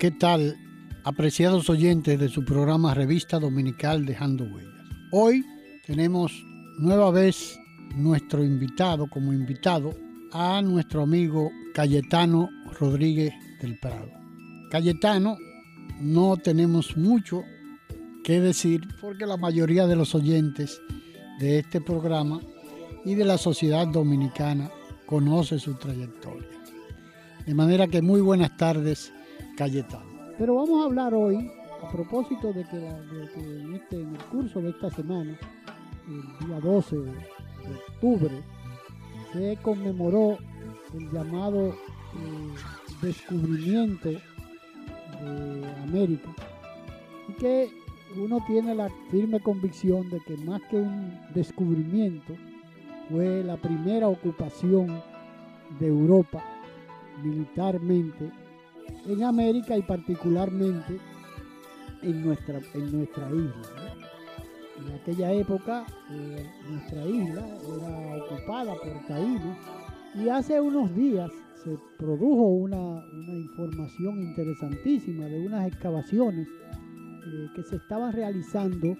¿qué tal? Apreciados oyentes de su programa Revista Dominical Dejando Huellas. Hoy tenemos nueva vez nuestro invitado como invitado a nuestro amigo Cayetano Rodríguez del Prado. Cayetano, no tenemos mucho que decir porque la mayoría de los oyentes de este programa y de la sociedad dominicana conoce su trayectoria. De manera que muy buenas tardes, Cayetano. Pero vamos a hablar hoy, a propósito de que, en, este, en el curso de esta semana, el día 12 de octubre, se conmemoró el llamado eh, descubrimiento de América y que uno tiene la firme convicción de que más que un descubrimiento fue la primera ocupación de Europa militarmente en América y particularmente en nuestra, en nuestra isla. En aquella época eh, nuestra isla era ocupada por taínos y hace unos días se produjo una, información interesantísima de unas excavaciones eh, que se estaban realizando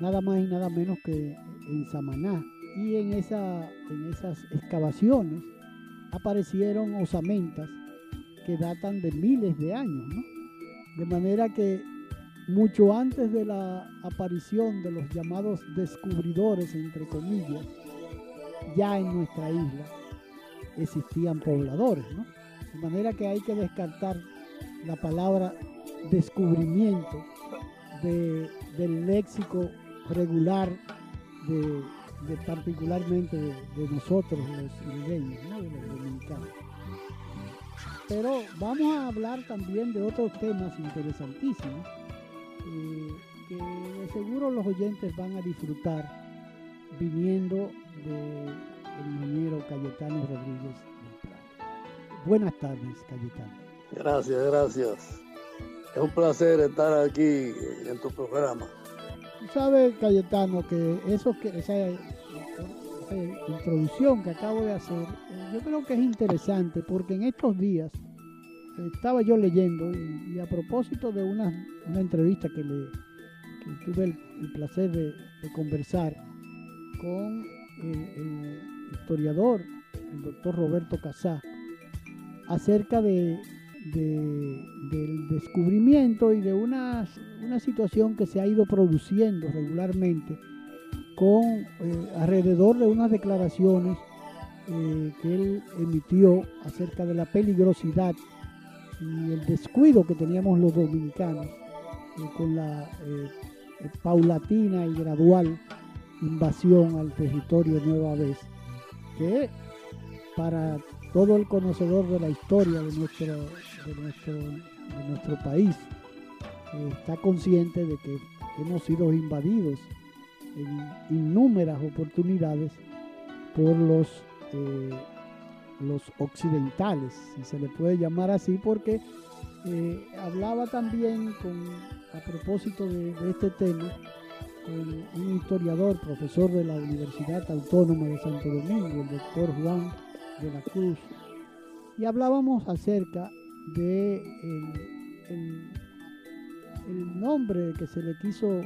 nada más y nada menos que en Samaná. Y en, esa, en esas excavaciones aparecieron osamentas datan de miles de años, De manera que mucho antes de la aparición de los llamados descubridores, entre comillas, ya en nuestra isla existían pobladores. De manera que hay que descartar la palabra descubrimiento del léxico regular de, particularmente de, nosotros los isleños, ¿no? de los dominicanos. Pero vamos a hablar también de otros temas interesantísimos eh, que de seguro los oyentes van a disfrutar viniendo de el ingeniero Cayetano Rodríguez Buenas tardes, Cayetano. Gracias, gracias. Es un placer estar aquí en tu programa. Tú sabes, Cayetano, que eso que esa, introducción que acabo de hacer, yo creo que es interesante porque en estos días estaba yo leyendo y, a propósito de una, entrevista que, le, tuve el, placer de, conversar con el historiador, el doctor Roberto Casá, acerca de, del descubrimiento y de una, una, situación que se ha ido produciendo regularmente con eh, alrededor de unas declaraciones eh, que él emitió acerca de la peligrosidad y el descuido que teníamos los dominicanos eh, con la paulatina y gradual invasión al territorio nueva vez que para todo el conocedor de la historia de nuestro, de nuestro, país eh, está consciente de que hemos sido invadidos en innumerables oportunidades por los, eh, los occidentales, si se le puede llamar así, porque eh, hablaba también con, a propósito de este tema un historiador, profesor de la Universidad Autónoma de Santo Domingo, el doctor Juan de la Cruz, y hablábamos acerca de el, nombre que se le quiso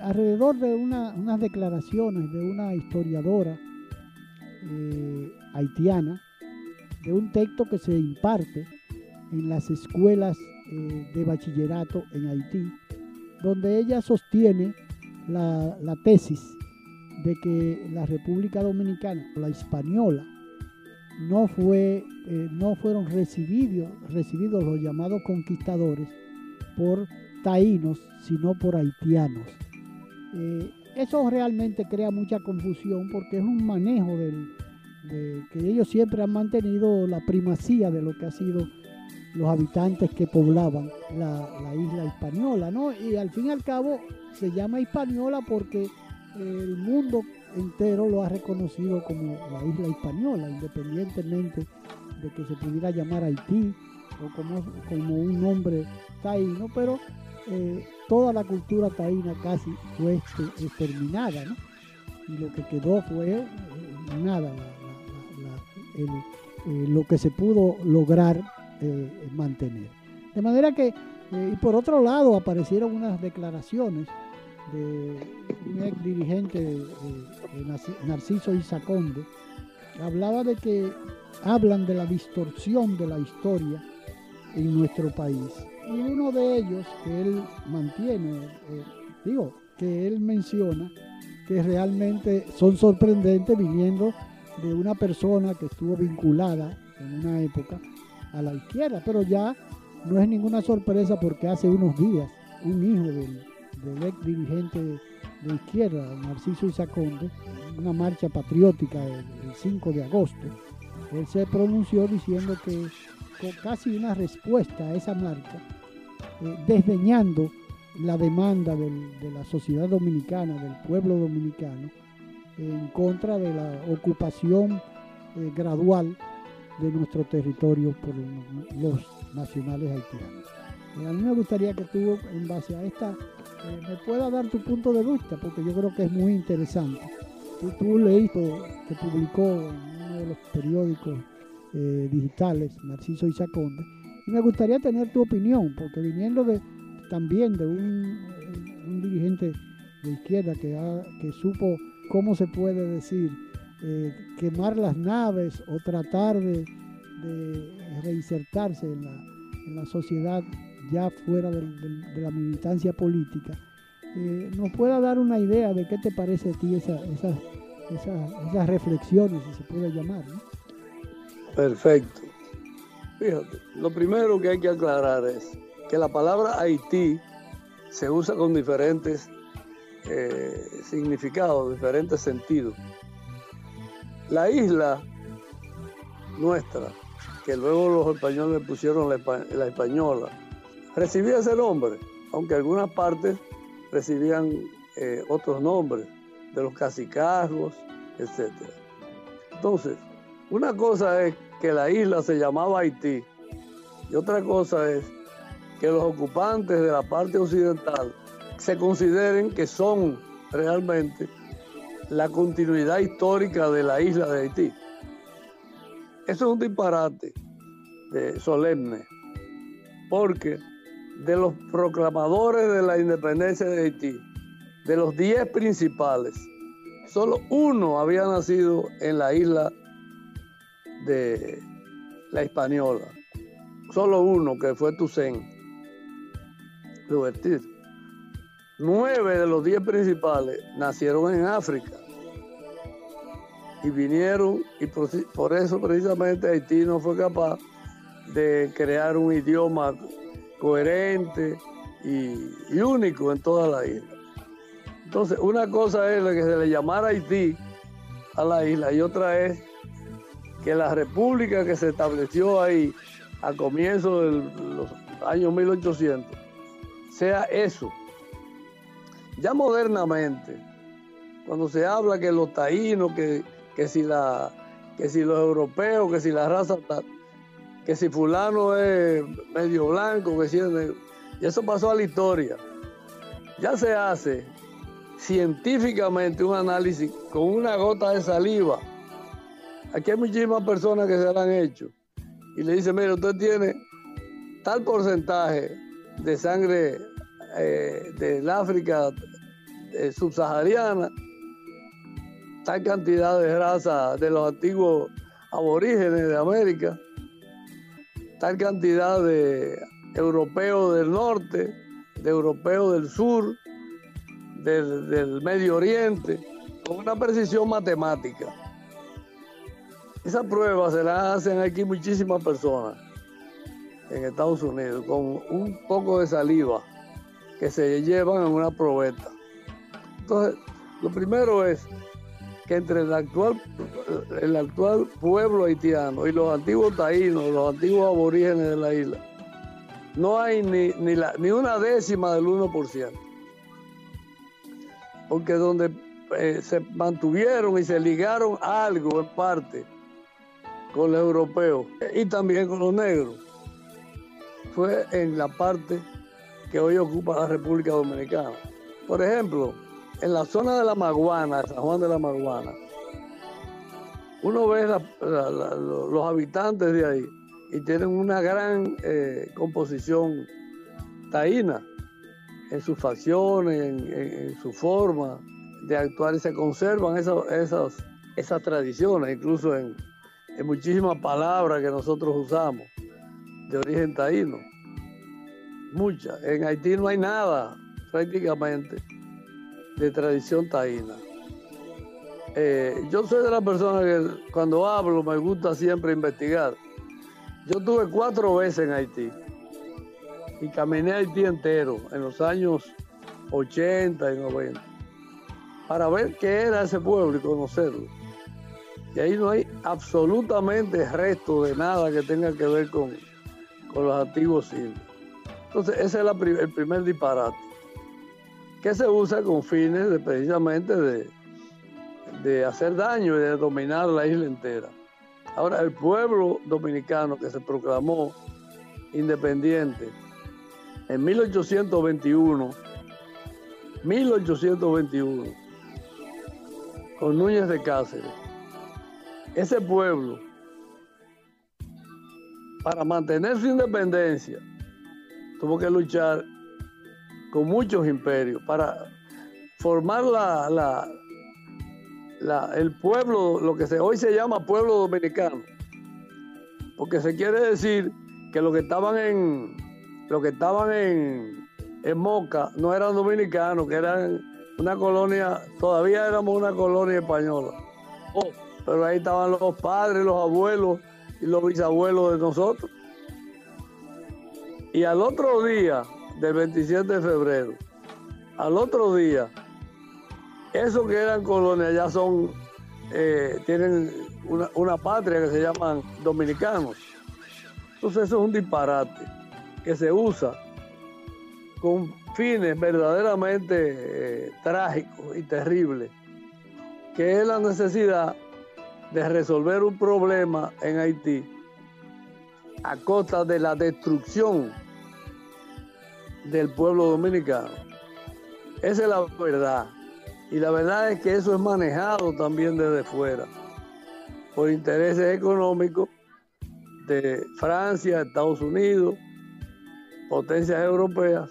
alrededor de unas declaraciones de una historiadora eh, haitiana, de un texto que se imparte en las escuelas eh, de bachillerato en Haití, donde ella sostiene la, tesis de que la República Dominicana, la española, no, fue, eh, no fueron recibidos, recibidos los llamados conquistadores por taínos, sino por haitianos. Eso realmente crea mucha confusión porque es un manejo del, de que ellos siempre han mantenido la primacía de lo que ha sido los habitantes que poblaban la, isla española, ¿no? Y al fin y al cabo se llama española porque el mundo entero lo ha reconocido como la isla española, independientemente de que se pudiera llamar Haití o como, un nombre taíno, pero eh, toda la cultura taína casi fue exterminada, ¿no? Y lo que quedó fue eh, nada, eh, lo que se pudo lograr mantener. De manera que, y por otro lado, aparecieron unas declaraciones de un ex dirigente Narciso Isaconde, que hablaba de que hablan de la distorsión de la historia en nuestro país. Y uno de ellos que él mantiene, eh, digo, que él menciona, que realmente son sorprendentes viniendo de una persona que estuvo vinculada en una época a la izquierda, pero ya no es ninguna sorpresa porque hace unos días un hijo del, ex dirigente de izquierda, Narciso Isaconde, una marcha patriótica el, 5 de agosto, él se pronunció diciendo que con casi una respuesta a esa marcha, eh, desdeñando la demanda de la sociedad dominicana, del pueblo dominicano, en contra de la ocupación eh, gradual de nuestro territorio por los nacionales haitianos. Eh, a mí me gustaría que tú, en base a esta, me puedas dar tu punto de vista, porque yo creo que es muy interesante. Tú, tú leíste que publicó en uno de los periódicos digitales, Narciso Isaconde, y me gustaría tener tu opinión, porque viniendo también de un, dirigente de izquierda que, supo cómo se puede decir eh, quemar las naves o tratar de, reinsertarse en la, sociedad ya fuera de, la militancia política, eh, nos pueda dar una idea de qué te parece a ti esa, esas reflexiones, si se puede llamar. Perfecto. Fíjate, lo primero que hay que aclarar es que la palabra Haití se usa con diferentes eh, significados, diferentes sentidos. La isla nuestra, que luego los españoles pusieron la, española, recibía ese nombre, aunque algunas partes recibían eh, otros nombres, de los cacicazgos, etc. Entonces, una cosa es que la isla se llamaba Haití y otra cosa es que los ocupantes de la parte occidental se consideren que son realmente la continuidad histórica de la isla de Haití. Eso es un disparate solemne, porque de los proclamadores de la independencia de Haití, de los 10 principales, solo uno había nacido en la isla de la Española. Solo uno, que fue Toussaint. Nueve de los diez principales nacieron en África y vinieron, y por, eso precisamente Haití no fue capaz de crear un idioma coherente y, único en toda la isla. Entonces, una cosa es la que se le llamara Haití a la isla y otra es que la república que se estableció ahí a comienzos de los años 1800 sea eso. Ya modernamente, cuando se habla que los taínos, que, que, si, la, que si los europeos, que si la raza, que si fulano es medio blanco, que si y eso pasó a la historia. Ya se hace científicamente un análisis con una gota de saliva Aquí hay muchísimas personas que se lo han hecho. Y le dice, mire, usted tiene tal porcentaje de sangre eh, del África eh, subsahariana, tal cantidad de raza de los antiguos aborígenes de América, tal cantidad de europeos del norte, de europeos del sur, del Medio Oriente, con una precisión matemática Esa prueba se la hacen aquí muchísimas personas en Estados Unidos con un poco de saliva que se llevan en una probeta. Entonces, lo primero es que entre el actual, el actual pueblo haitiano y los antiguos taínos, los antiguos aborígenes de la isla, no hay ni, ni, la, ni una décima del 1%. Porque donde eh, se mantuvieron y se ligaron algo en parte con los europeos y también con los negros, fue en la parte que hoy ocupa la República Dominicana. Por ejemplo, en la zona de la Maguana, San Juan de la Maguana, uno ve los habitantes de ahí y tienen una gran eh, composición taína en sus facciones, en, su forma de actuar y se conservan esas, esas, esas tradiciones, incluso en, en muchísimas palabras que nosotros usamos de origen taíno. Muchas. En Haití no hay nada prácticamente de tradición taína. Eh, yo soy de la persona que cuando hablo me gusta siempre investigar. Yo tuve cuatro veces en Haití y caminé Haití entero en los años 80 y 90 para ver qué era ese pueblo y conocerlo. Y ahí no hay absolutamente resto de nada que tenga que ver con, con los antiguos indios. Entonces, ese es el primer disparate que se usa con fines de, precisamente de, de hacer daño y de dominar la isla entera. Ahora, el pueblo dominicano que se proclamó independiente en 1821, 1821, con Núñez de Cáceres, ese pueblo, para mantener su independencia, tuvo que luchar con muchos imperios para formar la, el pueblo, lo que hoy se llama pueblo dominicano, porque se quiere decir que los que estaban en, los que estaban en, en Moca no eran dominicanos, que eran una colonia, todavía éramos una colonia española. Oh, pero ahí estaban los padres, los abuelos y los bisabuelos de nosotros. Y al otro día, del 27 de febrero, al otro día, esos que eran colonias ya son, eh, tienen una, patria que se llaman dominicanos. Entonces eso es un disparate que se usa con fines verdaderamente eh, trágicos y terribles, que es la necesidad de resolver un problema en Haití a costa de la destrucción del pueblo dominicano. Esa es la verdad. Y la verdad es que eso es manejado también desde fuera, por intereses económicos de Francia, Estados Unidos, potencias europeas,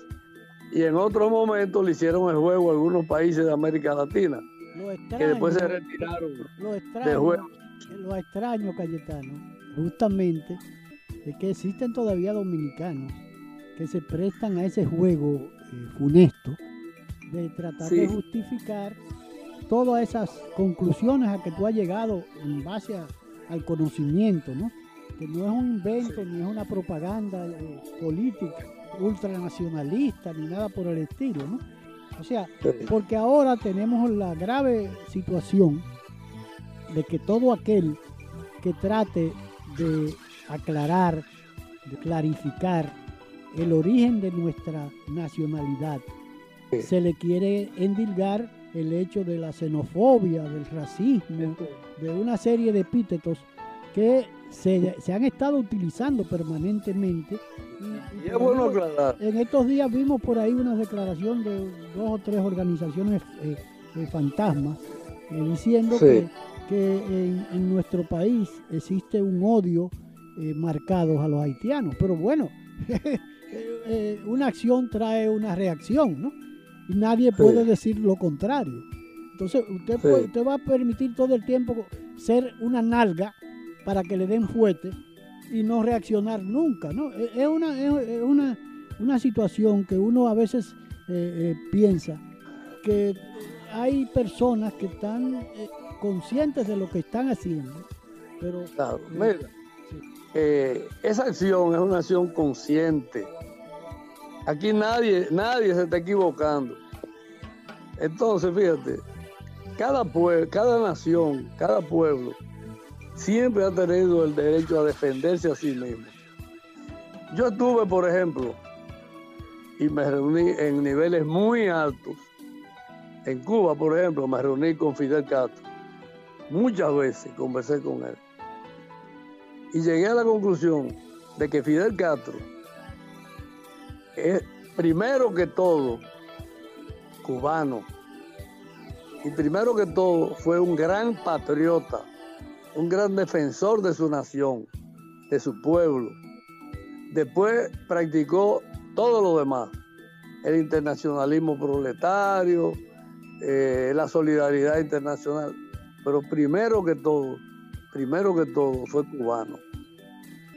y en otro momento le hicieron el juego a algunos países de América Latina, que después se retiraron lo extraño, juego. Lo extraño, Cayetano, justamente, es que existen todavía dominicanos que se prestan a ese juego eh, funesto de tratar de justificar todas esas conclusiones a que tú has llegado en base al conocimiento, ¿no? Que no es un invento ni es una propaganda eh, política ultranacionalista ni nada por el estilo, ¿no? O sea, porque ahora tenemos la grave situación de que todo aquel que trate de aclarar, de clarificar el origen de nuestra nacionalidad. Se le quiere endilgar el hecho de la xenofobia, del racismo, de una serie de epítetos que se, han estado utilizando permanentemente. Y, es bueno aclarar. En estos días vimos por ahí una declaración de dos o tres organizaciones eh, eh, fantasmas eh, diciendo que, en, en, nuestro país existe un odio marcado a los haitianos. Pero bueno, Eh, eh, una acción trae una reacción, ¿no? Y nadie puede decir lo contrario. Entonces, usted, usted va a permitir todo el tiempo ser una nalga para que le den fuerte y no reaccionar nunca, ¿no? Es una, es una, una situación que uno a veces eh, piensa que hay personas que están conscientes de lo que están haciendo Pero, claro, mira, eh, esa acción es una acción consciente. Aquí nadie, nadie se está equivocando. Entonces, fíjate, cada pueblo, cada nación, cada pueblo siempre ha tenido el derecho a defenderse a sí mismo. Yo estuve, por ejemplo, y me reuní en niveles muy altos. En Cuba, por ejemplo, me reuní con Fidel Castro. Muchas veces conversé con él y llegué a la conclusión de que Fidel Castro es primero que todo cubano y primero que todo fue un gran patriota, un gran defensor de su nación, de su pueblo. Después practicó todo lo demás, el internacionalismo proletario, eh, la solidaridad internacional, pero primero que todo, primero que todo fue cubano.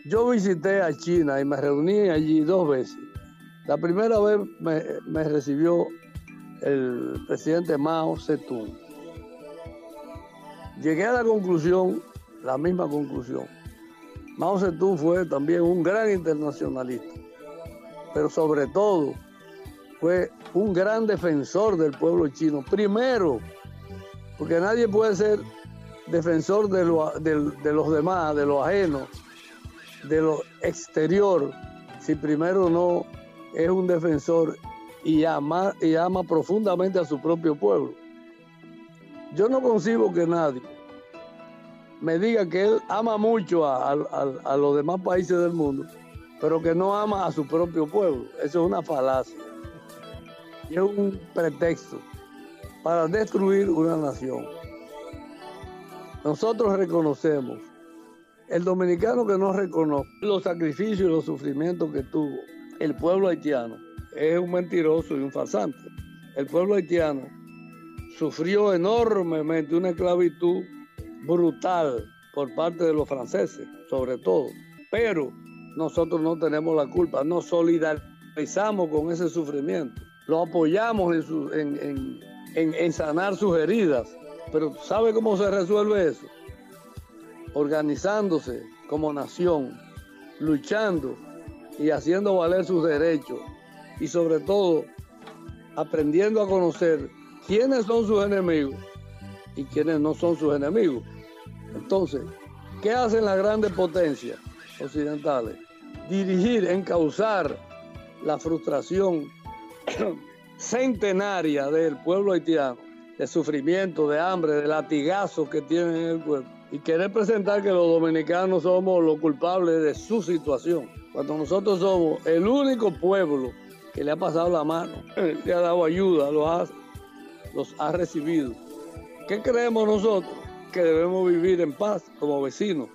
Yo visité a China y me reuní allí dos veces. La primera vez me, recibió el presidente Mao Zedong. Llegué a la conclusión, la misma conclusión. Mao Zedong fue también un gran internacionalista, pero sobre todo fue un gran defensor del pueblo chino. Primero, porque nadie puede ser defensor de, de los demás, de los ajenos, de lo exterior si primero no es un defensor y ama, y ama profundamente a su propio pueblo. Yo no concibo que nadie me diga que él ama mucho a, a, los demás países del mundo, pero que no ama a su propio pueblo. Eso es una falacia. Y es un pretexto para destruir una nación. Nosotros reconocemos el dominicano que no reconoce los sacrificios y los sufrimientos que tuvo el pueblo haitiano es un mentiroso y un farsante. El pueblo haitiano sufrió enormemente una esclavitud brutal por parte de los franceses, sobre todo. Pero nosotros no tenemos la culpa, nos solidarizamos con ese sufrimiento, lo apoyamos en, en sanar sus heridas. Pero ¿sabe cómo se resuelve eso? organizándose como nación, luchando y haciendo valer sus derechos y sobre todo aprendiendo a conocer quiénes son sus enemigos y quiénes no son sus enemigos. Entonces, ¿qué hacen las grandes potencias occidentales? Dirigir, encauzar la frustración centenaria del pueblo haitiano, de sufrimiento, de hambre, de latigazos que tienen en el pueblo y querer presentar que los dominicanos somos los culpables de su situación, cuando nosotros somos el único pueblo que le ha pasado la mano, le ha dado ayuda, los ha, los ha recibido. ¿Qué creemos nosotros? Que debemos vivir en paz como vecinos,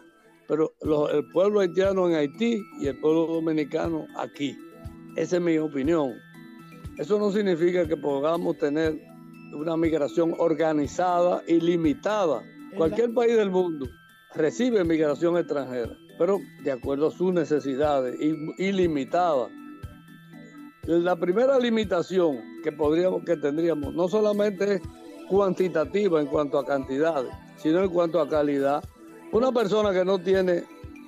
pero el pueblo haitiano en Haití y el pueblo dominicano aquí. Esa es mi opinión. Eso no significa que podamos tener una migración organizada y limitada Cualquier país del mundo recibe migración extranjera, pero de acuerdo a sus necesidades ilimitadas. La primera limitación que podríamos, que tendríamos, no solamente es cuantitativa en cuanto a cantidades, sino en cuanto a calidad. Una persona que no tiene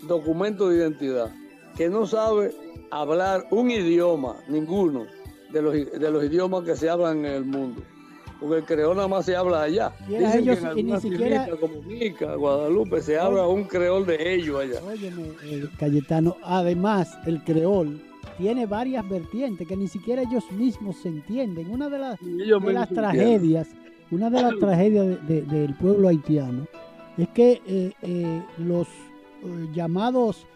documento de identidad, que no sabe hablar un idioma, ninguno de los, de los idiomas que se hablan en el mundo, porque el creol nada más se habla allá. Dicen que en ni siquiera... como Mica, Guadalupe, se habla un creol de ellos allá. Óyeme, eh, Cayetano, además el creol tiene varias vertientes que ni siquiera ellos mismos se entienden. Una de las, de las tragedias, una de las tragedias del pueblo haitiano es que eh, eh, los llamados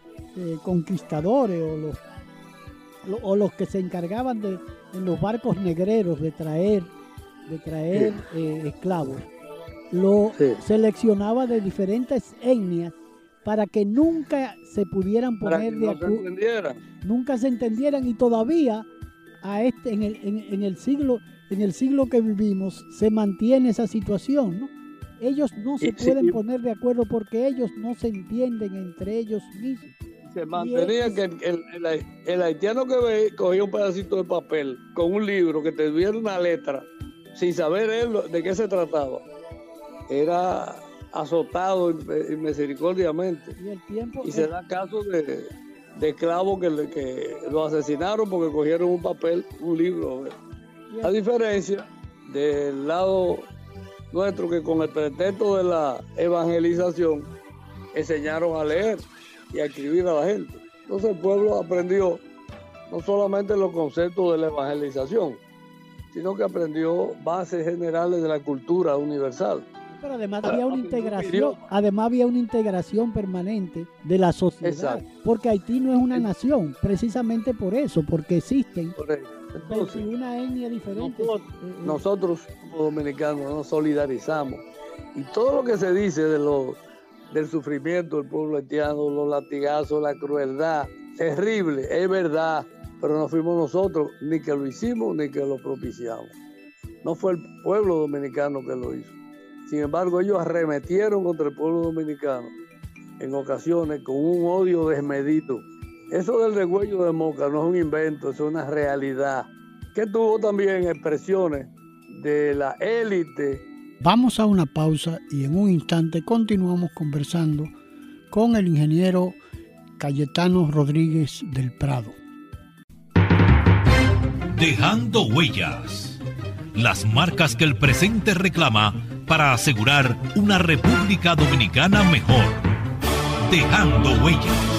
conquistadores o los, o los que se encargaban de en los barcos negreros de traer de traer eh, esclavos, lo seleccionaba de diferentes etnias para que nunca se pudieran poner de acuerdo. Nunca se entendieran y todavía a este, en, el, en, el siglo, en el siglo que vivimos se mantiene esa situación, ¿no? Ellos no se pueden poner de acuerdo porque ellos no se entienden entre ellos mismos. Se mantenía que el, haitiano que ve, cogía un pedacito de papel con un libro que te diera una letra sin saber él de qué se trataba, era azotado inmisericordiamente. Y, el tiempo y se da caso de, de esclavos que, que lo asesinaron porque cogieron un papel, un libro. A diferencia del lado nuestro que con el pretexto de la evangelización enseñaron a leer y a escribir a la gente. Entonces el pueblo aprendió no solamente los conceptos de la evangelización, sino que aprendió bases generales de la cultura universal. Pero además había una integración, además había una integración permanente de la sociedad, porque Haití no es una nación, precisamente por eso, porque existen una etnia diferente. Nosotros, nosotros como dominicanos nos solidarizamos y todo lo que se dice de lo, del sufrimiento del pueblo haitiano, los latigazos, la crueldad, terrible, es verdad, pero no fuimos nosotros ni que lo hicimos ni que lo propiciamos. No fue el pueblo dominicano que lo hizo. Sin embargo, ellos arremetieron contra el pueblo dominicano en ocasiones con un odio desmedido. Eso del degüello de Moca no es un invento, es una realidad que tuvo también expresiones de la élite. Vamos a una pausa y en un instante continuamos conversando con el ingeniero Cayetano Rodríguez del Prado. Dejando huellas. Las marcas que el presente reclama para asegurar una República Dominicana mejor. Dejando huellas.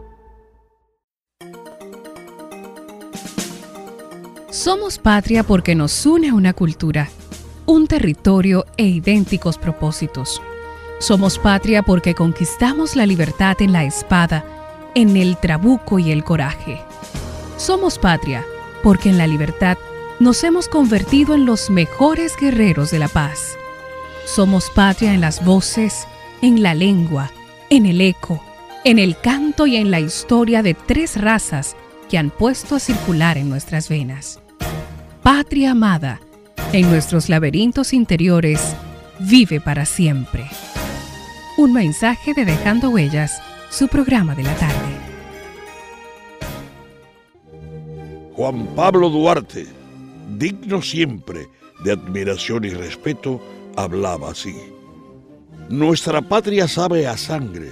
Somos patria porque nos une una cultura, un territorio e idénticos propósitos. Somos patria porque conquistamos la libertad en la espada, en el trabuco y el coraje. Somos patria porque en la libertad nos hemos convertido en los mejores guerreros de la paz. Somos patria en las voces, en la lengua, en el eco, en el canto y en la historia de tres razas que han puesto a circular en nuestras venas. Patria amada, en nuestros laberintos interiores, vive para siempre. Un mensaje de Dejando Huellas, su programa de la tarde. Juan Pablo Duarte digno siempre de admiración y respeto, hablaba así. Nuestra patria sabe a sangre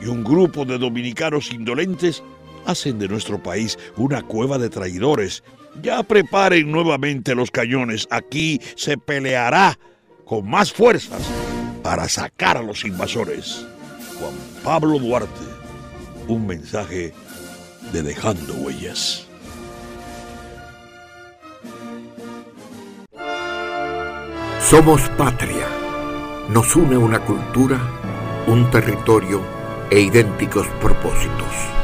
y un grupo de dominicanos indolentes hacen de nuestro país una cueva de traidores. Ya preparen nuevamente los cañones, aquí se peleará con más fuerzas para sacar a los invasores. Juan Pablo Duarte, un mensaje de Dejando Huellas. Somos patria. Nos une una cultura, un territorio e idénticos propósitos.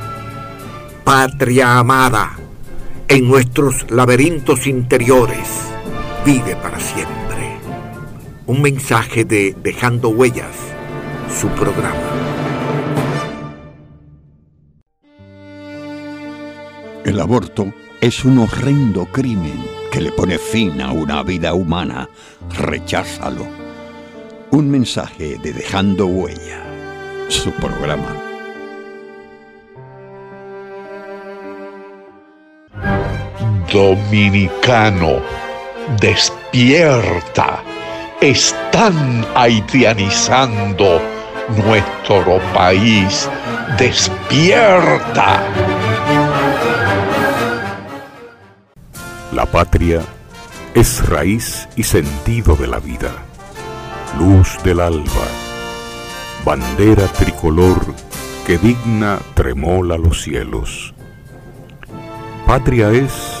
Patria amada, en nuestros laberintos interiores, vive para siempre. Un mensaje de Dejando Huellas, su programa. El aborto es un horrendo crimen que le pone fin a una vida humana. Recházalo. Un mensaje de Dejando Huella, su programa. Dominicano, despierta. Están haitianizando nuestro país. Despierta. La patria es raíz y sentido de la vida, luz del alba, bandera tricolor que digna tremola los cielos. Patria es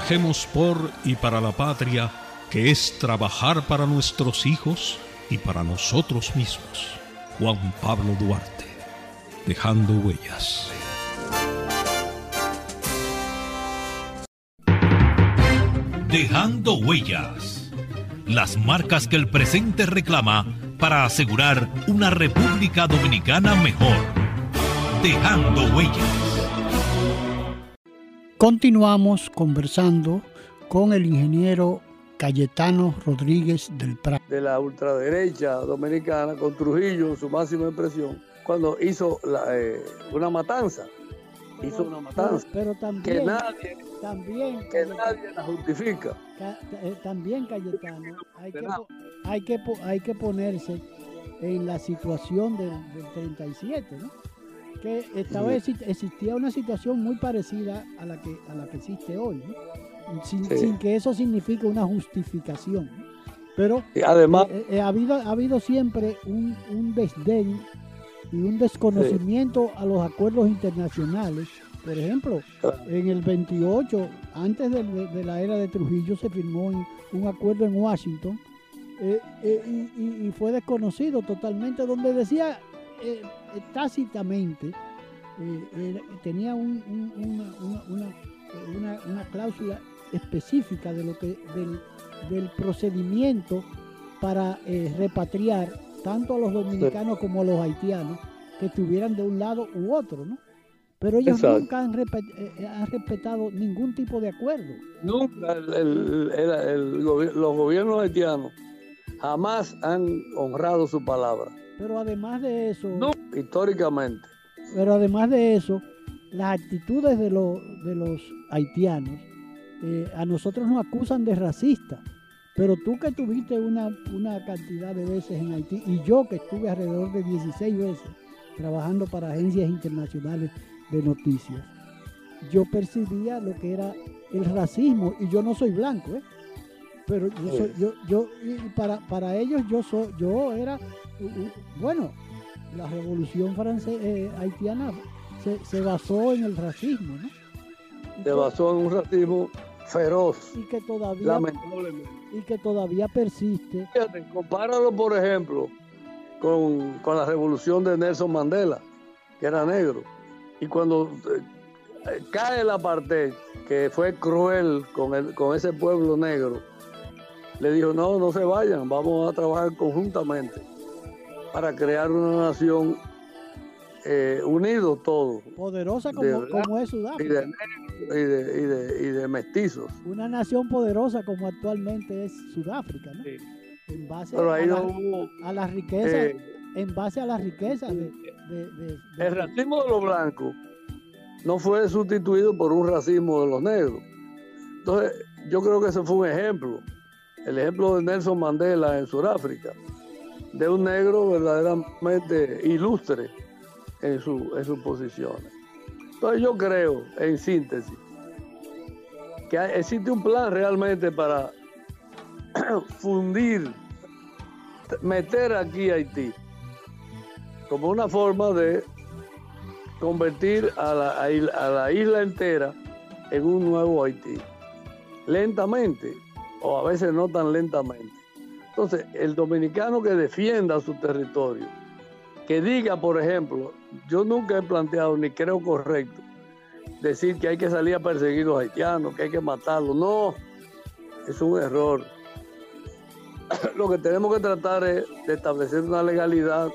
Trabajemos por y para la patria, que es trabajar para nuestros hijos y para nosotros mismos. Juan Pablo Duarte, dejando huellas. Dejando huellas. Las marcas que el presente reclama para asegurar una República Dominicana mejor. Dejando huellas. Continuamos conversando con el ingeniero Cayetano Rodríguez del Prado. De la ultraderecha dominicana con Trujillo su máxima expresión, cuando hizo la, eh, una matanza. Hizo una matanza. Pero, también, que nadie, también, que nadie la justifica. Ca, eh, también Cayetano, hay que, hay, que, hay que ponerse en la situación del, del 37, ¿no? Que estaba, existía una situación muy parecida a la que, a la que existe hoy, ¿no? sin, Sí. sin que eso signifique una justificación. ¿no? Pero Y además, eh, eh, ha, habido, ha habido siempre un, un desdén y un desconocimiento a los acuerdos internacionales. Por ejemplo, en el 28, antes de, de- de la era de Trujillo, se firmó un, un acuerdo en Washington eh, y, y- y fue desconocido totalmente, donde decía eh, tácitamente, eh, era- tenía un- un- una, una- una- eh, una- una cláusula específica de lo que del, del procedimiento para eh, repatriar tanto a los dominicanos como a los haitianos que estuvieran de un lado u otro, ¿no? Pero ellos Exacto. nunca han, respe- eh, han respetado ningún tipo de acuerdo. nunca el- el- el- el gobi- los gobiernos haitianos jamás han honrado su palabra. Pero además de eso, Históricamente. pero además de eso, las actitudes de, los de los haitianos eh, a nosotros nos acusan de racistas. Pero tú que estuviste una, una cantidad de veces en Haití y yo que estuve alrededor de 16 veces trabajando para agencias internacionales de noticias, yo percibía lo que era el racismo y yo no soy blanco, ¿eh? Pero yo, soy- yo, yo y para, para ellos yo soy, yo era, bueno, la revolución francesa haitiana se, se basó en el racismo, ¿no? Se basó en un racismo feroz, Y que todavía lamentablemente. y que todavía persiste. Fíjate, compáralo, por ejemplo, con, con la revolución de Nelson Mandela, que era negro. Y cuando eh, cae el apartheid, que fue cruel con, el, con ese pueblo negro, le dijo, no, no se vayan, vamos a trabajar conjuntamente para crear una nación eh, unido todos. Poderosa De como, como es Y de, Sudáfrica. y de, y de- y de mestizos. Una nación poderosa como actualmente es Sudáfrica, ¿no? En base Pero a, ahí la- no hubo, a las riquezas, eh, en base a las riquezas de, de- de- de- El racismo de los blancos no fue sustituido por un racismo de los negros. Entonces, yo creo que ese fue un ejemplo. El ejemplo de Nelson Mandela en Sudáfrica, de un negro verdaderamente ilustre en, su, en sus posiciones. Entonces, yo creo, en síntesis, que existe un plan realmente para fundir, meter aquí a Haití como una forma de convertir a la, a la isla entera en un nuevo Haití. Lentamente, o a veces no tan lentamente. Entonces, el dominicano que defienda su territorio, que diga, por ejemplo, yo nunca he planteado ni creo correcto decir que hay que salir a perseguir a los haitianos, que hay que matarlos. No, es un error. Lo que tenemos que tratar es de establecer una legalidad,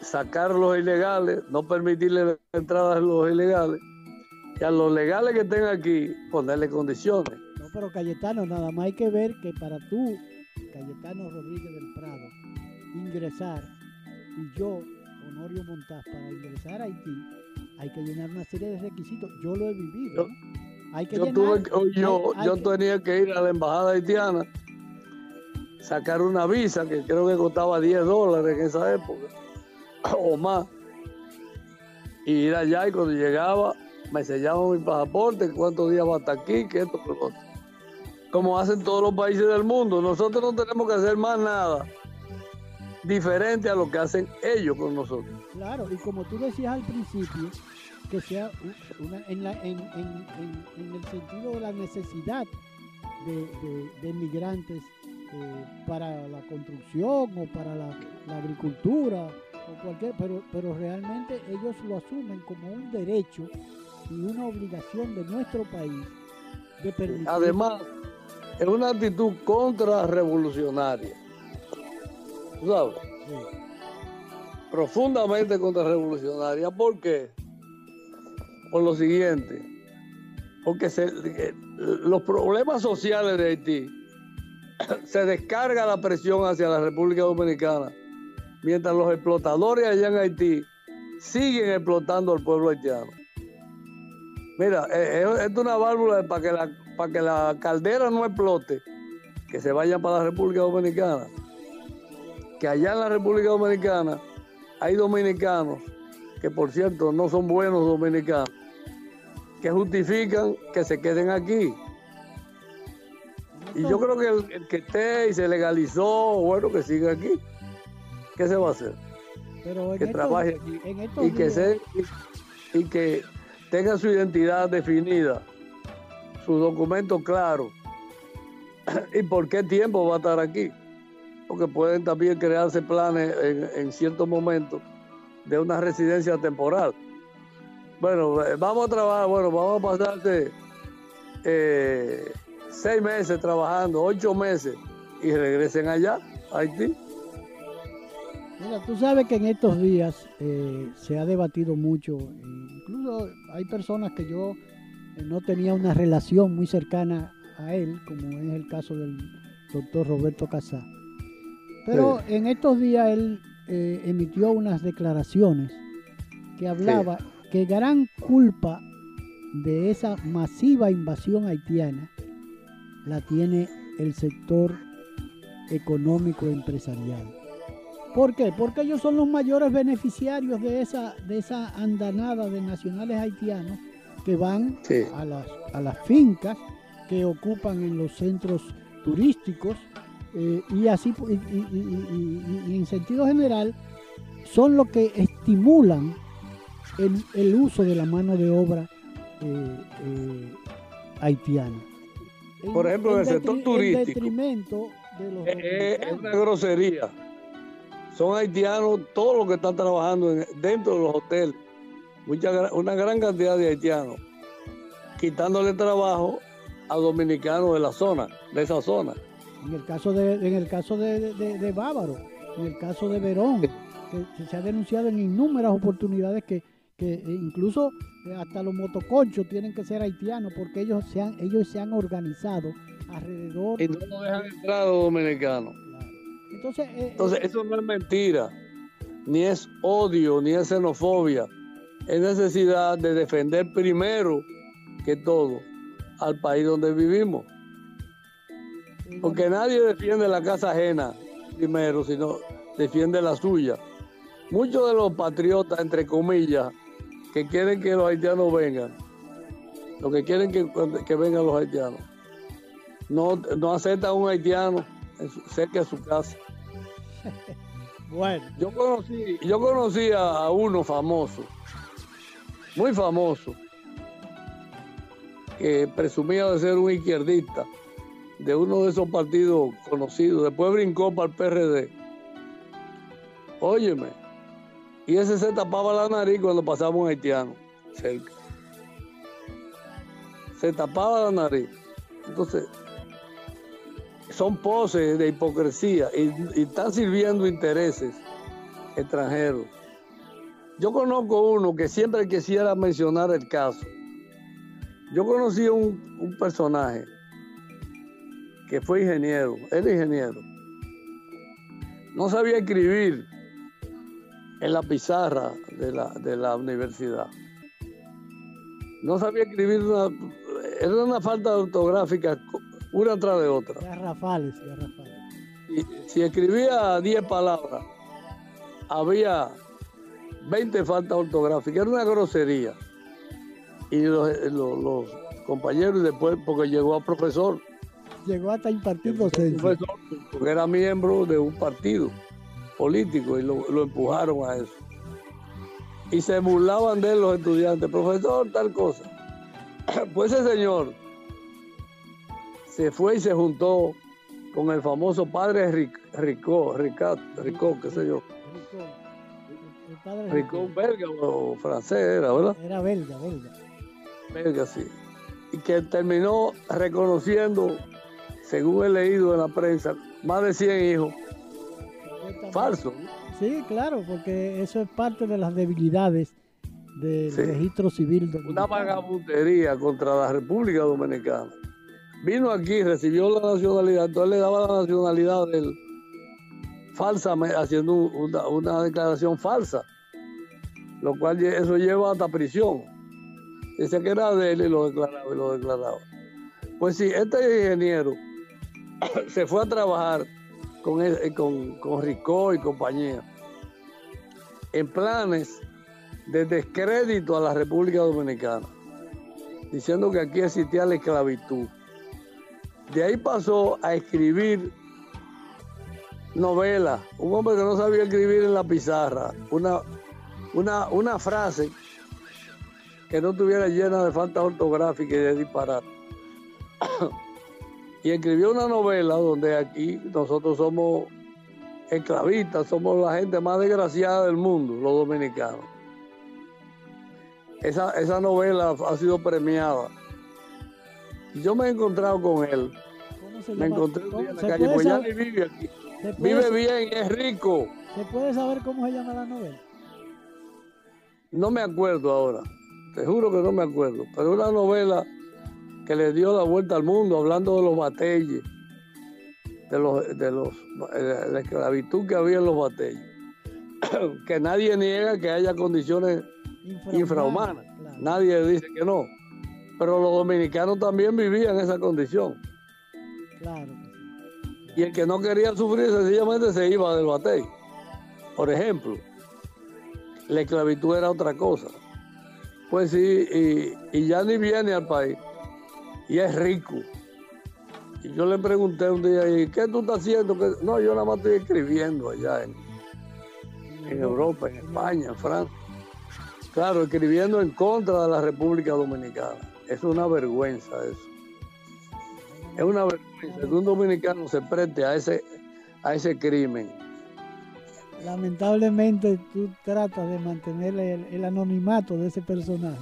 sacar los ilegales, no permitirle la entrada a los ilegales, y a los legales que estén aquí, ponerle condiciones. Pero Cayetano, nada más hay que ver que para tú, Cayetano Rodríguez del Prado, ingresar, y yo, Honorio Montaz, para ingresar a Haití, hay que llenar una serie de requisitos. Yo lo he vivido. Hay que Yo, llenar- tuve que- yo, hay- hay yo que- tenía que ir a la embajada haitiana, sacar una visa que creo que costaba 10 dólares en esa época, o más, y ir allá y cuando llegaba me sellaban mi pasaporte, cuántos días va hasta aquí, que esto, que otro. Como hacen todos los países del mundo, nosotros no tenemos que hacer más nada diferente a lo que hacen ellos con nosotros. Claro, y como tú decías al principio, que sea una, en, la- en- en- en- en el sentido de la necesidad de, de- de migrantes eh, para la construcción o para la, la agricultura o cualquier, pero, pero realmente ellos lo asumen como un derecho y una obligación de nuestro país de permitir. Además, es una actitud contrarrevolucionaria. ¿Tú sabes? Profundamente contrarrevolucionaria. ¿Por qué? Por lo siguiente. Porque eh, los problemas sociales de Haití se descarga la presión hacia la República Dominicana, mientras los explotadores allá en Haití siguen explotando al pueblo haitiano. Mira, eh, eh, esto es una válvula para que, la, para que la caldera no explote, que se vayan para la República Dominicana. Que allá en la República Dominicana hay dominicanos, que por cierto no son buenos dominicanos, que justifican que se queden aquí. Y yo creo que el, el que esté y se legalizó, bueno, que siga aquí. ¿Qué se va a hacer? Pero que estos- trabaje aquí y que, se, y, y que tenga su identidad definida, su documento claro y por qué tiempo va a estar aquí. Porque pueden también crearse planes en, ciertos momentos de una residencia temporal. Bueno, eh, vamos a trabajar, bueno, vamos a pasarte eh, seis meses trabajando, ocho meses y regresen allá, a Haití. Mira, tú sabes que en estos días eh, se ha debatido mucho, eh, incluso hay personas que yo no tenía una relación muy cercana a él, como es el caso del doctor Roberto Casá. Pero en estos días él eh, emitió unas declaraciones que hablaba que gran culpa de esa masiva invasión haitiana la tiene el sector económico empresarial. ¿Por qué? Porque ellos son los mayores beneficiarios de esa, de esa andanada de nacionales haitianos que van a, las, a las fincas que ocupan en los centros turísticos eh, y así y, y- y- y- y- y en sentido general son los que estimulan el, el uso de la mano de obra eh, eh, haitiana. Por ejemplo, en el sector turístico. En detrimento de los Eh, es una grosería. Son haitianos todos los que están trabajando en- dentro de los hoteles. Mucha, una gran cantidad de haitianos quitándole trabajo a dominicanos de la zona, de esa zona. En el caso de, en el caso de, de- de Bávaro, en el caso de Verón, que, se ha denunciado en innumerables oportunidades que, que eh, incluso eh, hasta los motoconchos tienen que ser haitianos porque ellos se han, ellos se han organizado alrededor. Y no lo dejan entrar a los dominicanos. Entonces, eh, Entonces, eso no es mentira, ni es odio, ni es xenofobia. Es necesidad de defender primero que todo al país donde vivimos. Porque nadie defiende la casa ajena primero, sino defiende la suya. Muchos de los patriotas, entre comillas, que quieren que los haitianos vengan, lo que quieren que, que vengan los haitianos, no, no aceptan a un haitiano cerca de su casa. Bueno. Yo conocí, yo conocí a, a uno famoso, muy famoso, que presumía de ser un izquierdista de uno de esos partidos conocidos. Después brincó para el PRD. Óyeme, Y ese se tapaba la nariz cuando pasaba un haitiano cerca. Se tapaba la nariz. Entonces, son poses de hipocresía y, y están sirviendo intereses extranjeros. Yo conozco uno que siempre quisiera mencionar el caso. Yo conocí un, un personaje que fue ingeniero, era ingeniero. No sabía escribir en la pizarra de la, de la universidad. No sabía escribir una, era una falta ortográfica una tras de otra. Garrafales, garrafales. Y si escribía 10 palabras, había 20 faltas ortográficas, era una grosería. Y los, los- los compañeros después, porque llegó a profesor, Llegó hasta impartir docencia. profesor, porque era miembro de un partido político y lo, lo empujaron a eso. Y se burlaban de él los estudiantes, profesor, tal cosa. Pues ese señor se fue y se juntó con el famoso padre Ric- Ricó, Ricard, Ricó, qué sé yo. El padre Ricó belga o francés era, ¿verdad? Era belga, belga. Belga, sí. Y que terminó reconociendo, según he leído en la prensa, más de 100 hijos. Falso. Sí, claro, porque eso es parte de las debilidades del Sí. registro civil Una dominicano. vagabundería contra la República Dominicana. Vino aquí, recibió la nacionalidad, entonces le daba la nacionalidad del falsa, haciendo un- una, declaración falsa, lo cual eso lleva hasta prisión. Dice que era de él y lo declaraba y lo declaraba. Pues sí, este ingeniero se fue a trabajar con, el- con, con Ricó y compañía en planes de descrédito a la República Dominicana, diciendo que aquí existía la esclavitud. De ahí pasó a escribir novelas, un hombre que no sabía escribir en la pizarra, una, una, una frase que no estuviera llena de faltas ortográficas y de disparate. y escribió una novela donde aquí nosotros somos esclavistas, somos la gente más desgraciada del mundo, los dominicanos. Esa, esa novela ha sido premiada. Yo me he encontrado con él. Me encontré un ¿Cómo- día en la calle, pues ya ni vive aquí. Vive bien, es rico. ¿Se puede saber cómo se llama la novela? No me acuerdo ahora. Te juro que no me acuerdo. Pero una novela que le dio la vuelta al mundo hablando de los batalles, de los, de los de la esclavitud que había en los batalles. que nadie niega que haya condiciones infrahumanas. Nadie dice que no. Pero los dominicanos también vivían esa condición. Claro. Y el que no quería sufrir sencillamente se iba del batey. Por ejemplo, la esclavitud era otra cosa. Pues sí, y, ya ni viene al país. Y es rico. Y yo le pregunté un día, ¿y qué tú estás haciendo? Que- No, yo nada más estoy escribiendo allá en Europa, en España, en Francia. Claro, escribiendo en contra de la República Dominicana. Es una vergüenza eso. Es una vergüenza que un dominicano se preste a ese, a ese crimen. Lamentablemente tú tratas de mantener el, el anonimato de ese personaje,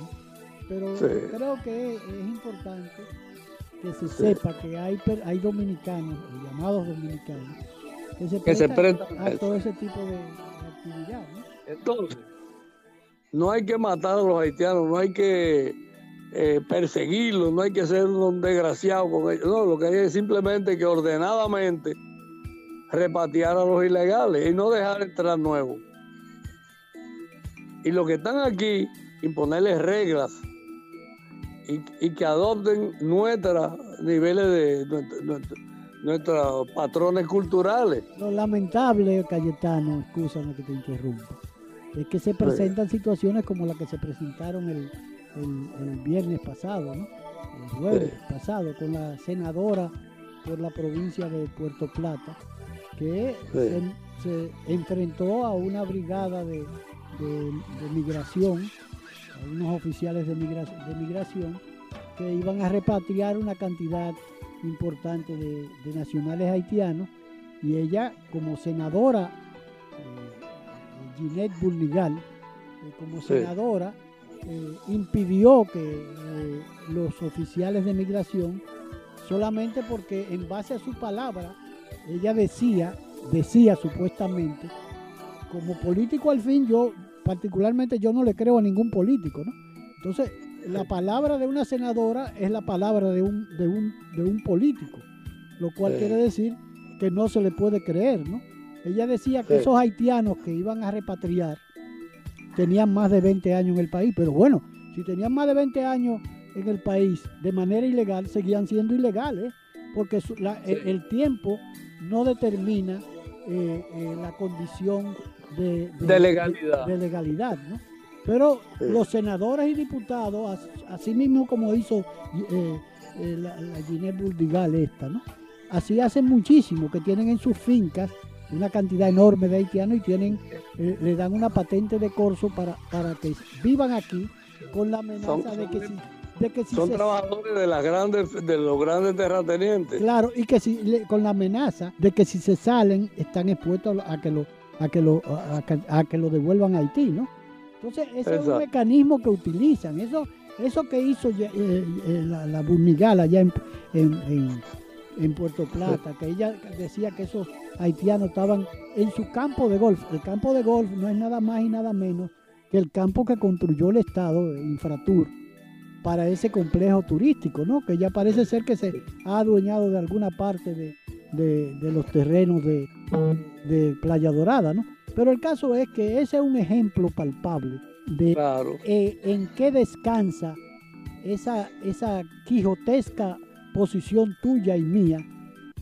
pero Sí. creo que es, es importante que se sepa que hay, dominicanos, o llamados dominicanos, que se Que se prestan a a todo ese tipo de, de actividad. ¿no? Entonces, no hay que matar a los haitianos, no hay que eh, perseguirlos, no hay que ser un desgraciado con ellos. No, lo que hay es simplemente que ordenadamente repatriar a los ilegales y no dejar entrar nuevos. Y los que están aquí, imponerles reglas y, y que adopten nuestros niveles de nuestros patrones culturales. Lo lamentable, Cayetano, excúsame que te interrumpa, es que se presentan situaciones como las que se presentaron el, el- el viernes pasado, ¿no? el jueves pasado, con la senadora por la provincia de Puerto Plata, que Sí. se, se enfrentó a una brigada de, de- de migración, a unos oficiales de, migra- de migración, que iban a repatriar una cantidad importante de, de nacionales haitianos y ella como senadora eh, Ginette Burnigal, eh, como senadora, eh, impidió que eh, los oficiales de migración, solamente porque en base a su palabra, ella decía, decía supuestamente, como político al fin, yo particularmente yo no le creo a ningún político, ¿no? Entonces, la palabra de una senadora es la palabra de un, de un, de un político, lo cual Sí. quiere decir que no se le puede creer, ¿no? Ella decía que Sí. esos haitianos que iban a repatriar tenían más de 20 años en el país, pero bueno, si tenían más de 20 años en el país de manera ilegal, seguían siendo ilegales, porque su- la- el, el tiempo no determina eh, eh, la condición de, De legalidad. de- de legalidad, ¿no? Pero Sí. los senadores y diputados, as- así mismo como hizo eh, eh, la, la Ginette Burdigal esta, ¿no? Así hacen muchísimo, que tienen en sus fincas una cantidad enorme de haitianos y tienen, eh, le dan una patente de corso para, para que vivan aquí con la amenaza Son- de que si, de que si Son se trabajadores de las grandes, de los grandes terratenientes. Claro, y que si le- con la amenaza de que si se salen están expuestos a que lo a que lo a, que, a que lo devuelvan a Haití, ¿no? Entonces ese es un mecanismo que utilizan. Eso eso que hizo eh, eh, la, la Burnigal allá en, en, en- en Puerto Plata, que ella decía que esos haitianos estaban en su campo de golf. El campo de golf no es nada más y nada menos que el campo que construyó el Estado, Infratur, para ese complejo turístico, ¿no? Que ya parece ser que se ha adueñado de alguna parte de, de- de los terrenos de, de Playa Dorada, ¿no? Pero el caso es que ese es un ejemplo palpable de Claro. eh, en qué descansa esa, esa quijotesca posición tuya y mía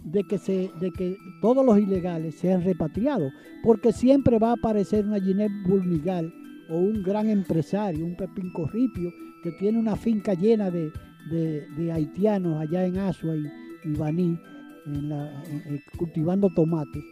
de que, se, de que todos los ilegales sean repatriados, porque siempre va a aparecer una Ginette Burnigal o un gran empresario, un Pepín Corripio, que tiene una finca llena de, de- de haitianos allá en Asua y, y Baní, en la- en- en- cultivando tomates.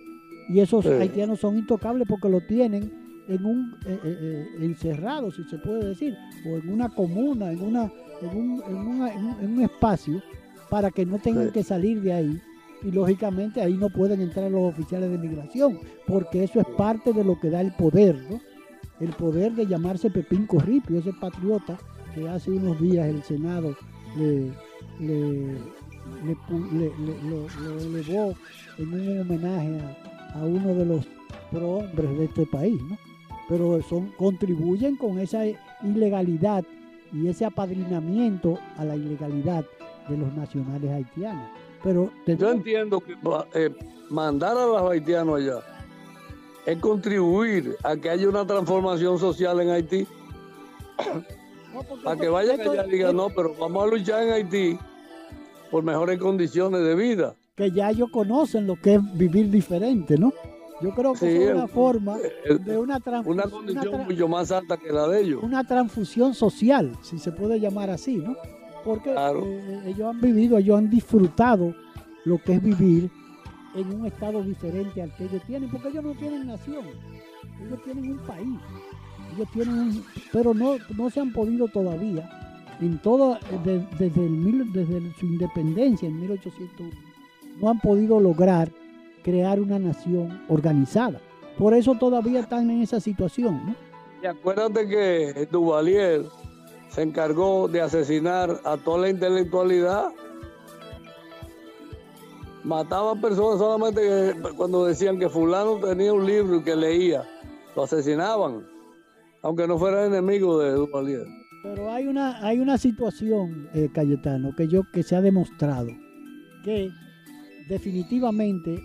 Y esos Sí. haitianos son intocables porque lo tienen en un eh, eh, eh, encerrado, si se puede decir, o en una comuna, en una, en un, en una- en un- espacio, para que no tengan Sí. que salir de ahí. Y lógicamente ahí no pueden entrar los oficiales de migración, porque eso es parte de lo que da el poder, ¿no? El poder de llamarse Pepín Corripio, ese patriota que hace unos días el Senado le, le, le lo, elevó en un homenaje a, a uno de los prohombres de este país, ¿no? Pero son, contribuyen con esa ilegalidad y ese apadrinamiento a la ilegalidad de los nacionales haitianos. Pero Yo entiendo que eh, mandar a los haitianos allá es contribuir a que haya una transformación social en Haití. no, Para que vayan allá y digan, no, pero vamos a luchar en Haití por mejores condiciones de vida. que ya ellos conocen lo que es vivir diferente, ¿no? Yo creo que Sí, es una el- forma el- de una, trans- Una una condición tra- mucho más alta que la de ellos. una transfusión social, si se puede llamar así, ¿no? Porque Claro. eh, ellos han vivido, ellos han disfrutado lo que es vivir en un estado diferente al que ellos tienen, porque ellos no tienen nación, ellos tienen un país, ellos tienen un- pero no, no se han podido todavía, en todo, de- desde, el desde su independencia en 1801, no han podido lograr crear una nación organizada. Por eso todavía están en esa situación, ¿no? Y acuérdate que Duvalier se encargó de asesinar a toda la intelectualidad. Mataba personas solamente cuando decían que fulano tenía un libro y que leía. Lo asesinaban, aunque no fuera enemigo de Duvalier. Pero hay una, hay una situación, eh, Cayetano, que yo que se ha demostrado que definitivamente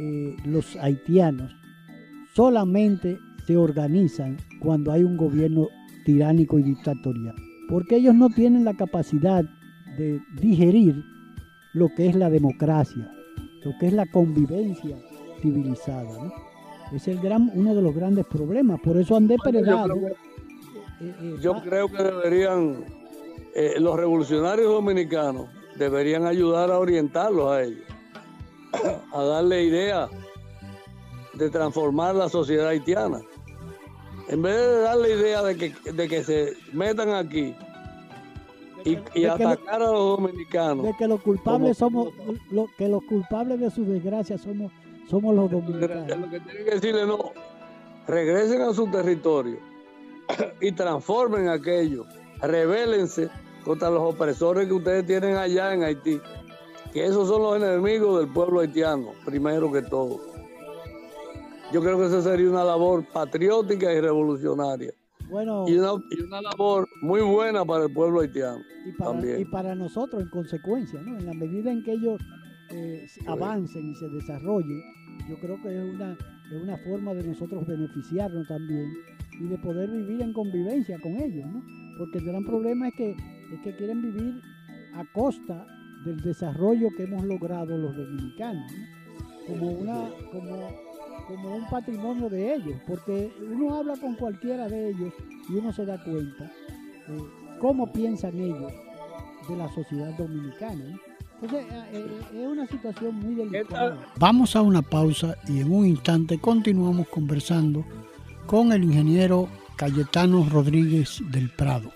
eh, los haitianos solamente se organizan cuando hay un gobierno tiránico y dictatorial, porque ellos no tienen la capacidad de digerir lo que es la democracia, lo que es la convivencia civilizada. ¿no? Es el gran, uno de los grandes problemas, por eso han depredado. creo eh, eh, Yo va- creo que deberían, eh, los revolucionarios dominicanos deberían ayudar a orientarlos a ellos, a darle ideas de transformar la sociedad haitiana. En vez de darle idea de que, de que se metan aquí y, y lo- atacar a los dominicanos, de que los culpables somos lo, que los culpables de su desgracia somos somos los dominicanos lo que tienen que decirle no, regresen a su territorio y transformen aquello, rebélense contra los opresores que ustedes tienen allá en Haití, que esos son los enemigos del pueblo haitiano, primero que todo. Yo creo que esa sería una labor patriótica y revolucionaria. Bueno, y, una, y una labor muy buena para el pueblo haitiano. y para, también. y para nosotros en consecuencia, ¿no? En la medida en que ellos eh, avancen y se desarrollen, yo creo que es una, es una forma de nosotros beneficiarnos también y de poder vivir en convivencia con ellos, ¿no? Porque el gran problema es que, es que quieren vivir a costa del desarrollo que hemos logrado los dominicanos, ¿no? como, una, como, como un patrimonio de ellos, porque uno habla con cualquiera de ellos y uno se da cuenta eh, cómo piensan ellos de la sociedad dominicana. Entonces, eh, eh, es una situación muy delicada. Vamos a una pausa y en un instante continuamos conversando con el ingeniero Cayetano Rodríguez del Prado.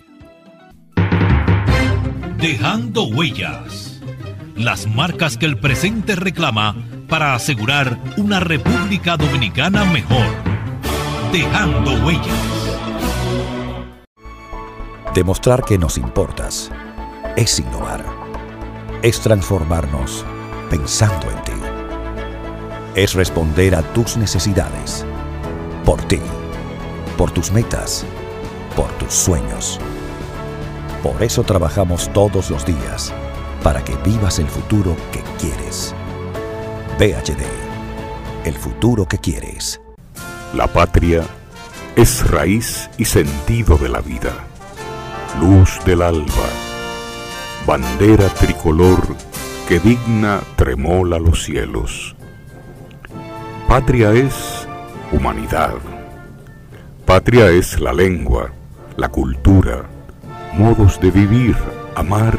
Dejando huellas. Las marcas que el presente reclama para asegurar una República Dominicana mejor. Dejando huellas. Demostrar que nos importas es innovar. Es transformarnos pensando en ti. Es responder a tus necesidades. Por ti. Por tus metas. Por tus sueños. Por eso trabajamos todos los días. Para que vivas el futuro que quieres. VHD. El futuro que quieres. La patria es raíz y sentido de la vida. Luz del alba. Bandera tricolor que digna tremola los cielos. Patria es humanidad. Patria es la lengua, la cultura, modos de vivir, amar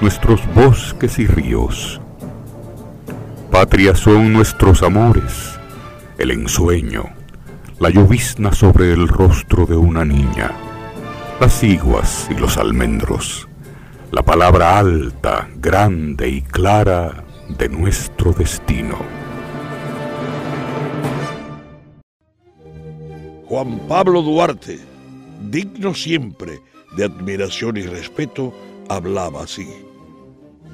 nuestros bosques y ríos. Patria son nuestros amores, el ensueño, la llovizna sobre el rostro de una niña, las iguas y los almendros, la palabra alta, grande y clara de nuestro destino. Juan Pablo Duarte, digno siempre de admiración y respeto, hablaba así.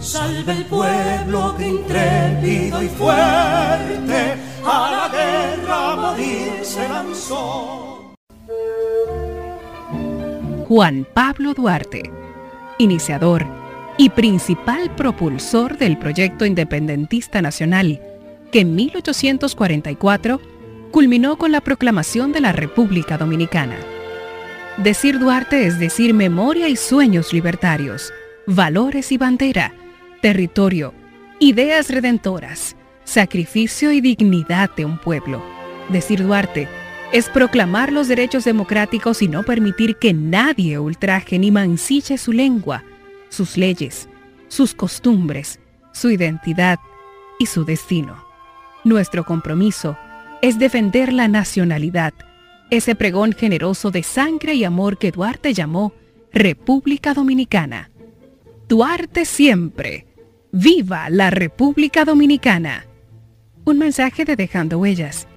Salve el pueblo que intrépido y fuerte a la guerra a se lanzó. Juan Pablo Duarte, iniciador y principal propulsor del proyecto independentista nacional, que en 1844 culminó con la proclamación de la República Dominicana. Decir Duarte es decir memoria y sueños libertarios, valores y bandera, territorio, ideas redentoras, sacrificio y dignidad de un pueblo. Decir Duarte es proclamar los derechos democráticos y no permitir que nadie ultraje ni mancille su lengua, sus leyes, sus costumbres, su identidad y su destino. Nuestro compromiso es defender la nacionalidad, ese pregón generoso de sangre y amor que Duarte llamó República Dominicana. Duarte siempre. ¡Viva la República Dominicana! Un mensaje de Dejando Huellas.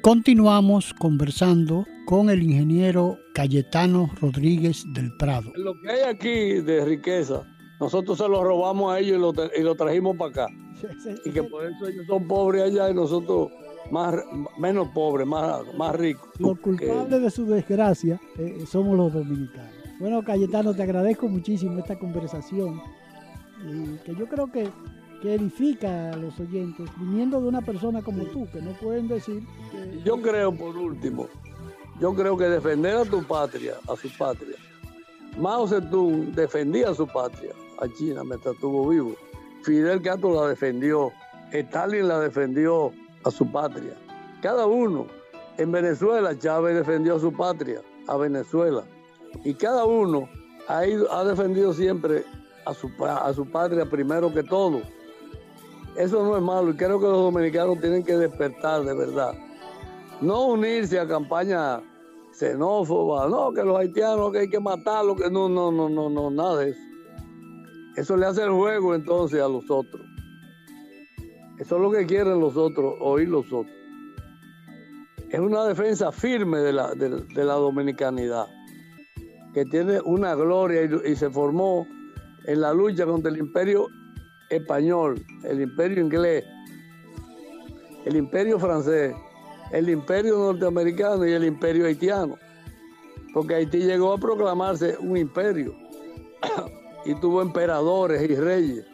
Continuamos conversando con el ingeniero Cayetano Rodríguez del Prado. Lo que hay aquí de riqueza, nosotros se lo robamos a ellos y lo, y lo trajimos para acá. Y que por eso ellos son pobres allá y nosotros más, menos pobres, más, más ricos. Los culpables de su desgracia eh, somos los dominicanos. Bueno, Cayetano, te agradezco muchísimo esta conversación, que yo creo que, que edifica a los oyentes, viniendo de una persona como tú, que no pueden decir que... Yo creo, por último, yo creo que defender a tu patria, a su patria, Mao Zedong defendía a su patria, a China, mientras estuvo vivo. Fidel Castro la defendió, Stalin la defendió a su patria. Cada uno. En Venezuela, Chávez defendió a su patria, a Venezuela. Y cada uno ha, ido, ha defendido siempre a su, a su patria primero que todo. Eso no es malo y creo que los dominicanos tienen que despertar de verdad. No unirse a campañas xenófobas, no, que los haitianos que hay que matarlos, que no, no, no, no, no, nada de eso. Eso le hace el juego entonces a los otros. Eso es lo que quieren los otros, oír los otros. Es una defensa firme de la, de, de la dominicanidad, que tiene una gloria y, se formó en la lucha contra el imperio español, el imperio inglés, el imperio francés, el imperio norteamericano y el imperio haitiano. Porque Haití llegó a proclamarse un imperio y tuvo emperadores y reyes.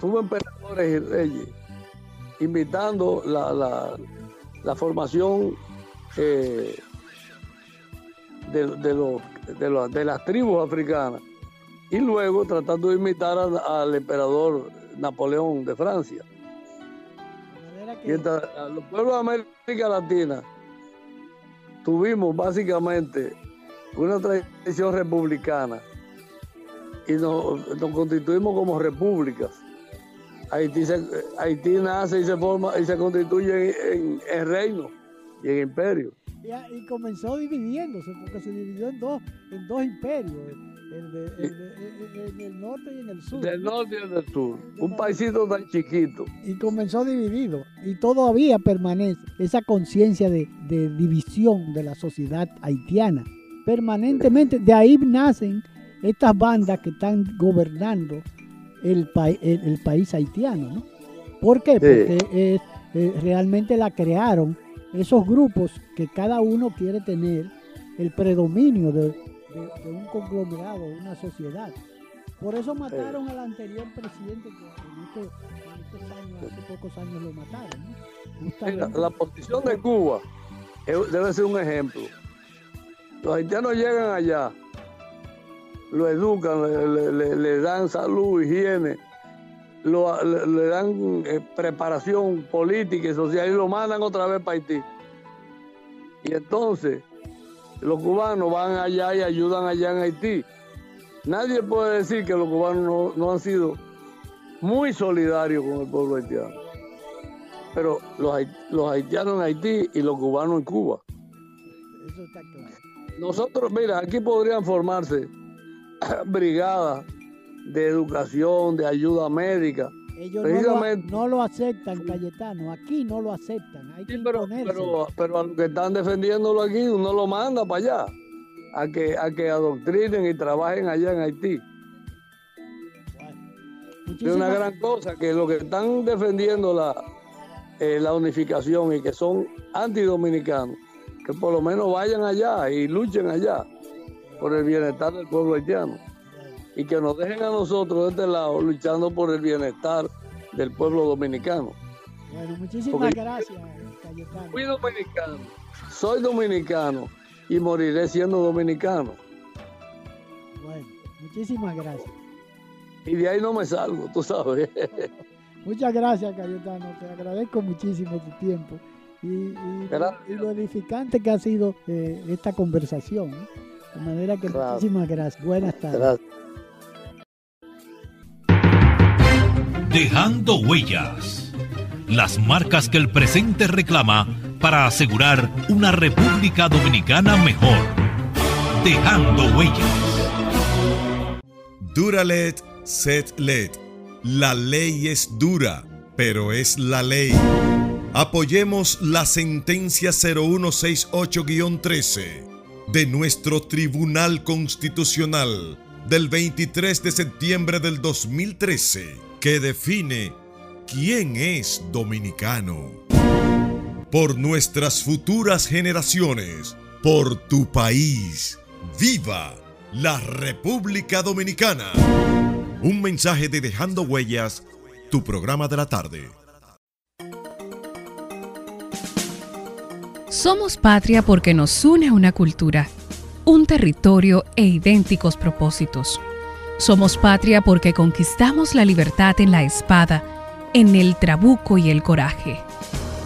Tuvo emperadores y reyes, invitando la, la, la formación eh, de, de, lo, de, de, las tribus africanas y luego tratando de imitar a, al emperador Napoleón de Francia. Y entonces, los pueblos de América Latina tuvimos básicamente una tradición republicana y nos, nos constituimos como repúblicas. Haití, se, Haití, nace y se forma y se constituye en, en, en reino y en imperio. Y, y, comenzó dividiéndose, porque se dividió en dos, en dos imperios, el, de, el, de, en el norte y en el sur. Del norte y del sur, un paisito tan chiquito. Y comenzó dividido, y todavía permanece esa conciencia de, de división de la sociedad haitiana, permanentemente. De ahí nacen estas bandas que están gobernando el, pa el, el país haitiano, ¿no? ¿Por qué? Porque eh, eh, realmente la crearon esos grupos que cada uno quiere tener el predominio de, de, de un conglomerado, de una sociedad. Por eso mataron al anterior presidente que en, en estos años, hace pocos años lo mataron. ¿no? La, la, posición de Cuba debe ser un ejemplo. Los haitianos llegan allá, lo educan, le, le, le dan salud, higiene, lo, le, le, dan eh, preparación política y social y lo mandan otra vez para Haití. Y entonces los cubanos van allá y ayudan allá en Haití. Nadie puede decir que los cubanos no, no han sido muy solidarios con el pueblo haitiano. Pero los, los haitianos en Haití y los cubanos en Cuba. Eso está claro. Nosotros, mira, aquí podrían formarse brigadas de educación, de ayuda médica. Ellos no lo, no lo, aceptan, Cayetano. Aquí no lo aceptan. Hay que sí, pero, pero, pero, a los que están defendiéndolo aquí, uno lo manda para allá. A que, a que adoctrinen y trabajen allá en Haití. Bueno, es una gran cosa que los que están defendiendo la, eh, la unificación y que son antidominicanos, que por lo menos vayan allá y luchen allá por el bienestar del pueblo haitiano y que nos dejen a nosotros de este lado luchando por el bienestar del pueblo dominicano. Bueno, muchísimas Porque... gracias. Fui dominicano, soy dominicano y moriré siendo dominicano. Bueno, muchísimas gracias. Y de ahí no me salgo, tú sabes. Muchas gracias, Cayetano. Te agradezco muchísimo tu tiempo y, lo edificante que ha sido eh, esta conversación. De manera que muchísimas gracias. Buenas tardes. Dejando huellas. Las marcas que el presente reclama para asegurar una República Dominicana mejor. Dejando huellas. Duralet, set led. La ley es dura, pero es la ley. Apoyemos la sentencia 0168-13 de nuestro Tribunal Constitucional del 23 de septiembre del 2013 que define quién es dominicano. Por nuestras futuras generaciones, por tu país, viva la República Dominicana. Un mensaje de Dejando Huellas, tu programa de la tarde. Somos patria porque nos une una cultura, un territorio e idénticos propósitos. Somos patria porque conquistamos la libertad en la espada, en el trabuco y el coraje.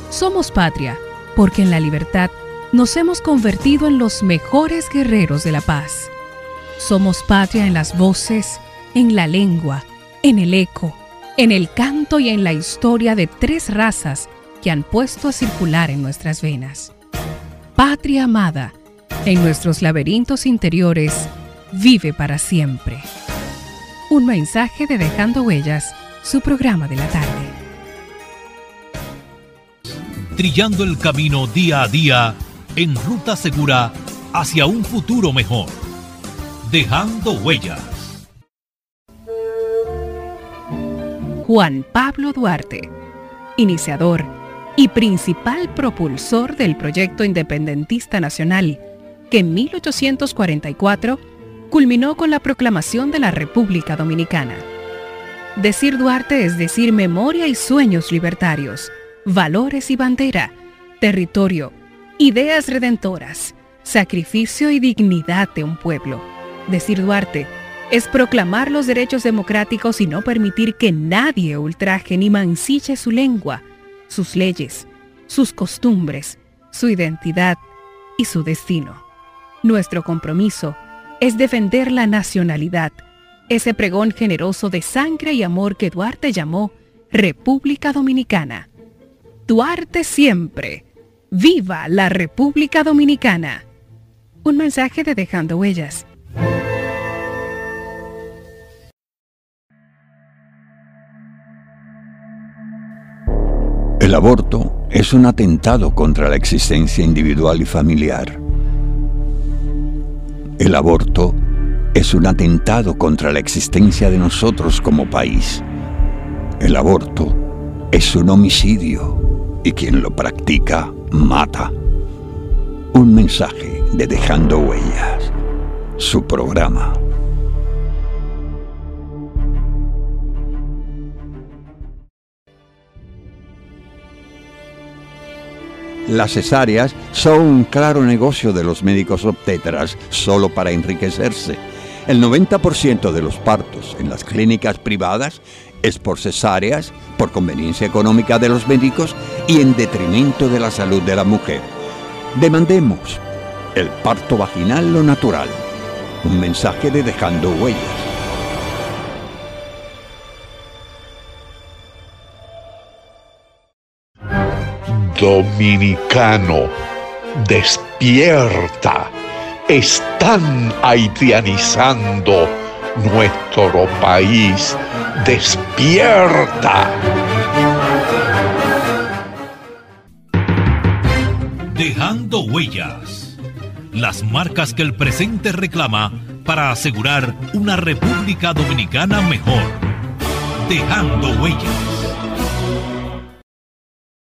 Somos patria porque en la libertad nos hemos convertido en los mejores guerreros de la paz. Somos patria en las voces, en la lengua, en el eco, en el canto y en la historia de tres razas que han puesto a circular en nuestras venas. Patria amada, en nuestros laberintos interiores, vive para siempre. Un mensaje de Dejando Huellas, su programa de la tarde. Trillando el camino día a día en ruta segura hacia un futuro mejor. Dejando Huellas. Juan Pablo Duarte, iniciador y principal propulsor del proyecto independentista nacional, que en 1844 culminó con la proclamación de la República Dominicana. Decir Duarte es decir memoria y sueños libertarios, valores y bandera, territorio, ideas redentoras, sacrificio y dignidad de un pueblo. Decir Duarte es proclamar los derechos democráticos y no permitir que nadie ultraje ni mancille su lengua, sus leyes, sus costumbres, su identidad y su destino. Nuestro compromiso es defender la nacionalidad, ese pregón generoso de sangre y amor que Duarte llamó República Dominicana. Duarte siempre. ¡Viva la República Dominicana! Un mensaje de Dejando Huellas. El aborto es un atentado contra la existencia individual y familiar. El aborto es un atentado contra la existencia de nosotros como país. El aborto es un homicidio y quien lo practica mata. Un mensaje de Dejando Huellas, su programa. Las cesáreas son un claro negocio de los médicos obstetras solo para enriquecerse. El 90% de los partos en las clínicas privadas es por cesáreas, por conveniencia económica de los médicos y en detrimento de la salud de la mujer. Demandemos el parto vaginal lo natural. Un mensaje de dejando huellas. Dominicano, despierta. Están haitianizando nuestro país. Despierta. Dejando huellas. Las marcas que el presente reclama para asegurar una República Dominicana mejor. Dejando huellas.